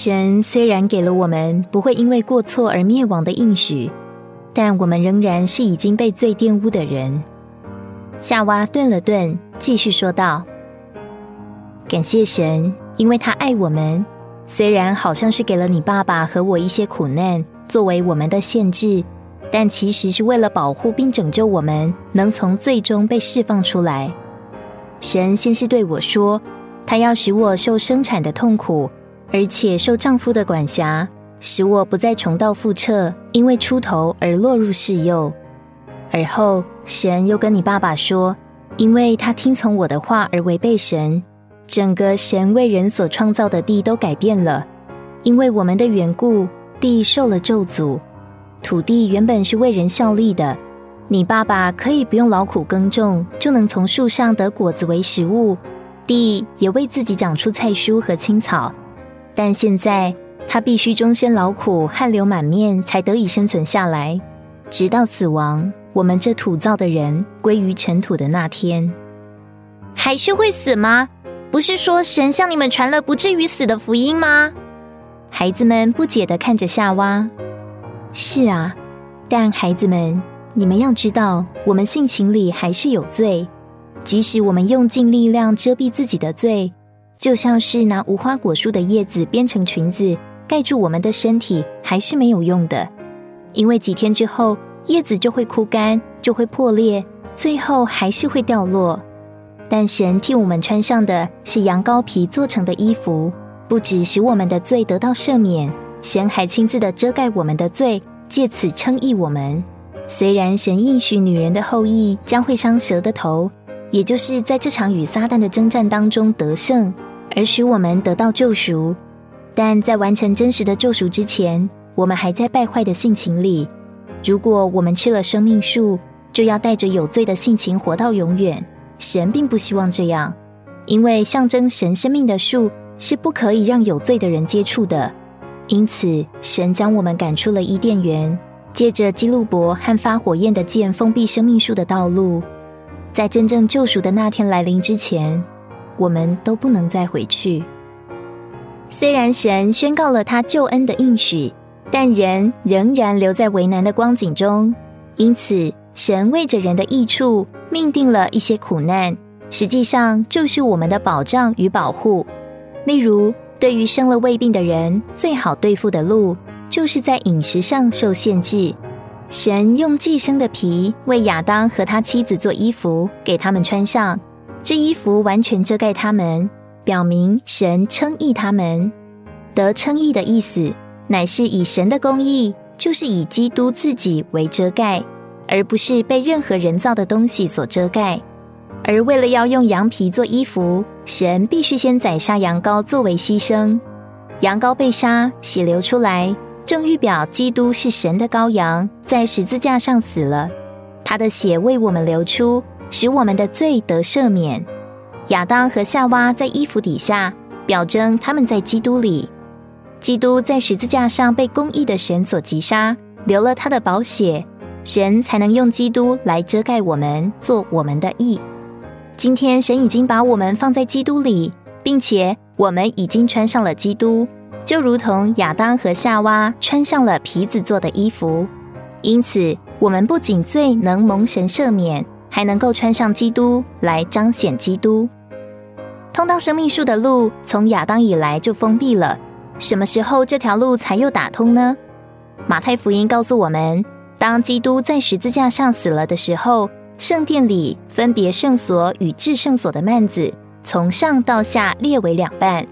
神虽然给了我们不会因为过错而灭亡的应许，但我们仍然是已经被罪玷污的人。夏娃顿了顿，继续说道：“感谢神，因为他爱我们。虽然好像是给了你爸爸和我一些苦难作为我们的限制，但其实是为了保护并拯救我们，能从最终被释放出来。神先是对我说，他要使我受生产的痛苦，而且受丈夫的管辖，使我不再重蹈覆辙，因为出头而落入世幼。而后。”神又跟你爸爸说，因为他听从我的话而违背神，整个神为人所创造的地都改变了。因为我们的缘故，地受了咒诅。土地原本是为人效力的，你爸爸可以不用劳苦耕种，就能从树上得果子为食物，地也为自己长出菜蔬和青草。但现在他必须终身劳苦，汗流满面，才得以生存下来，直到死亡。我们这土造的人归于尘土的那天，还是会死吗？不是说神向你们传了不至于死的福音吗？孩子们不解的看着夏娃。是啊，但孩子们，你们要知道，我们性情里还是有罪。即使我们用尽力量遮蔽自己的罪，就像是拿无花果树的叶子编成裙子盖住我们的身体，还是没有用的。因为几天之后。叶子就会枯干，就会破裂，最后还是会掉落。但神替我们穿上的是羊羔皮做成的衣服，不只使我们的罪得到赦免，神还亲自的遮盖我们的罪，借此称义我们。虽然神应许女人的后裔将会伤蛇的头，也就是在这场与撒旦的征战当中得胜，而使我们得到救赎，但在完成真实的救赎之前，我们还在败坏的性情里。如果我们吃了生命树，就要带着有罪的性情活到永远。神并不希望这样，因为象征神生命的树是不可以让有罪的人接触的。因此，神将我们赶出了伊甸园，借着基路伯和发火焰的剑封闭生命树的道路。在真正救赎的那天来临之前，我们都不能再回去。虽然神宣告了他救恩的应许。但人仍然留在为难的光景中，因此神为着人的益处，命定了一些苦难，实际上就是我们的保障与保护。例如，对于生了胃病的人，最好对付的路，就是在饮食上受限制。神用寄生的皮为亚当和他妻子做衣服，给他们穿上，这衣服完全遮盖他们，表明神称义他们。得称义的意思。乃是以神的公义，就是以基督自己为遮盖，而不是被任何人造的东西所遮盖。而为了要用羊皮做衣服，神必须先宰杀羊羔作为牺牲。羊羔被杀，血流出来，正预表基督是神的羔羊，在十字架上死了。他的血为我们流出，使我们的罪得赦免。亚当和夏娃在衣服底下，表征他们在基督里。基督在十字架上被公义的神所击杀，流了他的宝血，神才能用基督来遮盖我们，做我们的义。今天神已经把我们放在基督里，并且我们已经穿上了基督，就如同亚当和夏娃穿上了皮子做的衣服。因此，我们不仅罪能蒙神赦免，还能够穿上基督来彰显基督。通到生命树的路，从亚当以来就封闭了。什么时候这条路才又打通呢？马太福音告诉我们，当基督在十字架上死了的时候，圣殿里分别圣所与至圣所的幔子从上到下裂为两半。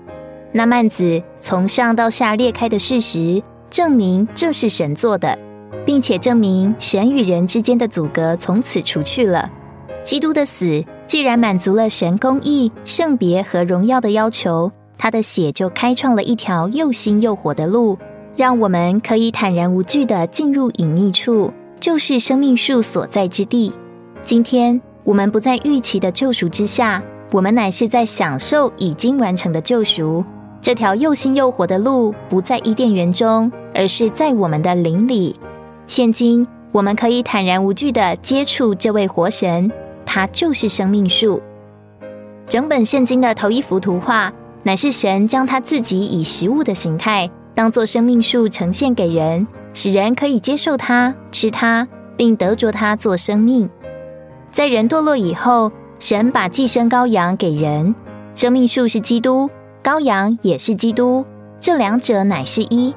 那幔子从上到下裂开的事实，证明这是神做的，并且证明神与人之间的阻隔从此除去了。基督的死既然满足了神公义、圣别和荣耀的要求。他的血就开创了一条又新又活的路，让我们可以坦然无惧地进入隐秘处，就是生命树所在之地。今天我们不在预期的救赎之下，我们乃是在享受已经完成的救赎。这条又新又活的路不在伊甸园中，而是在我们的灵里。现今我们可以坦然无惧的接触这位活神，他就是生命树。整本圣经的头一幅图画。乃是神将他自己以食物的形态，当作生命树呈现给人，使人可以接受它、吃它，并得着它做生命。在人堕落以后，神把寄生羔羊给人，生命树是基督，羔羊也是基督，这两者乃是一。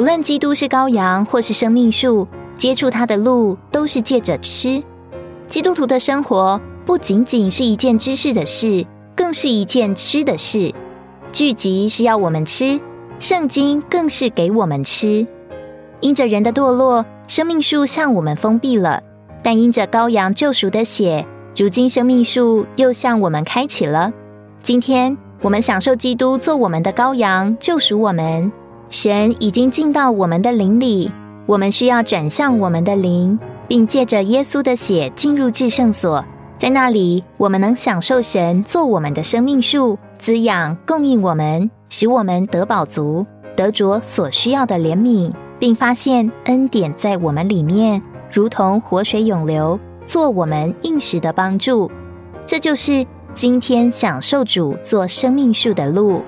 不论基督是羔羊或是生命树，接触它的路都是借着吃。基督徒的生活不仅仅是一件知识的事。更是一件吃的事，聚集是要我们吃，圣经更是给我们吃。因着人的堕落，生命树向我们封闭了；但因着羔羊救赎的血，如今生命树又向我们开启了。今天我们享受基督做我们的羔羊，救赎我们。神已经进到我们的灵里，我们需要转向我们的灵，并借着耶稣的血进入至圣所。在那里，我们能享受神做我们的生命树，滋养、供应我们，使我们得饱足，得着所需要的怜悯，并发现恩典在我们里面，如同活水涌流，做我们应时的帮助。这就是今天享受主做生命树的路。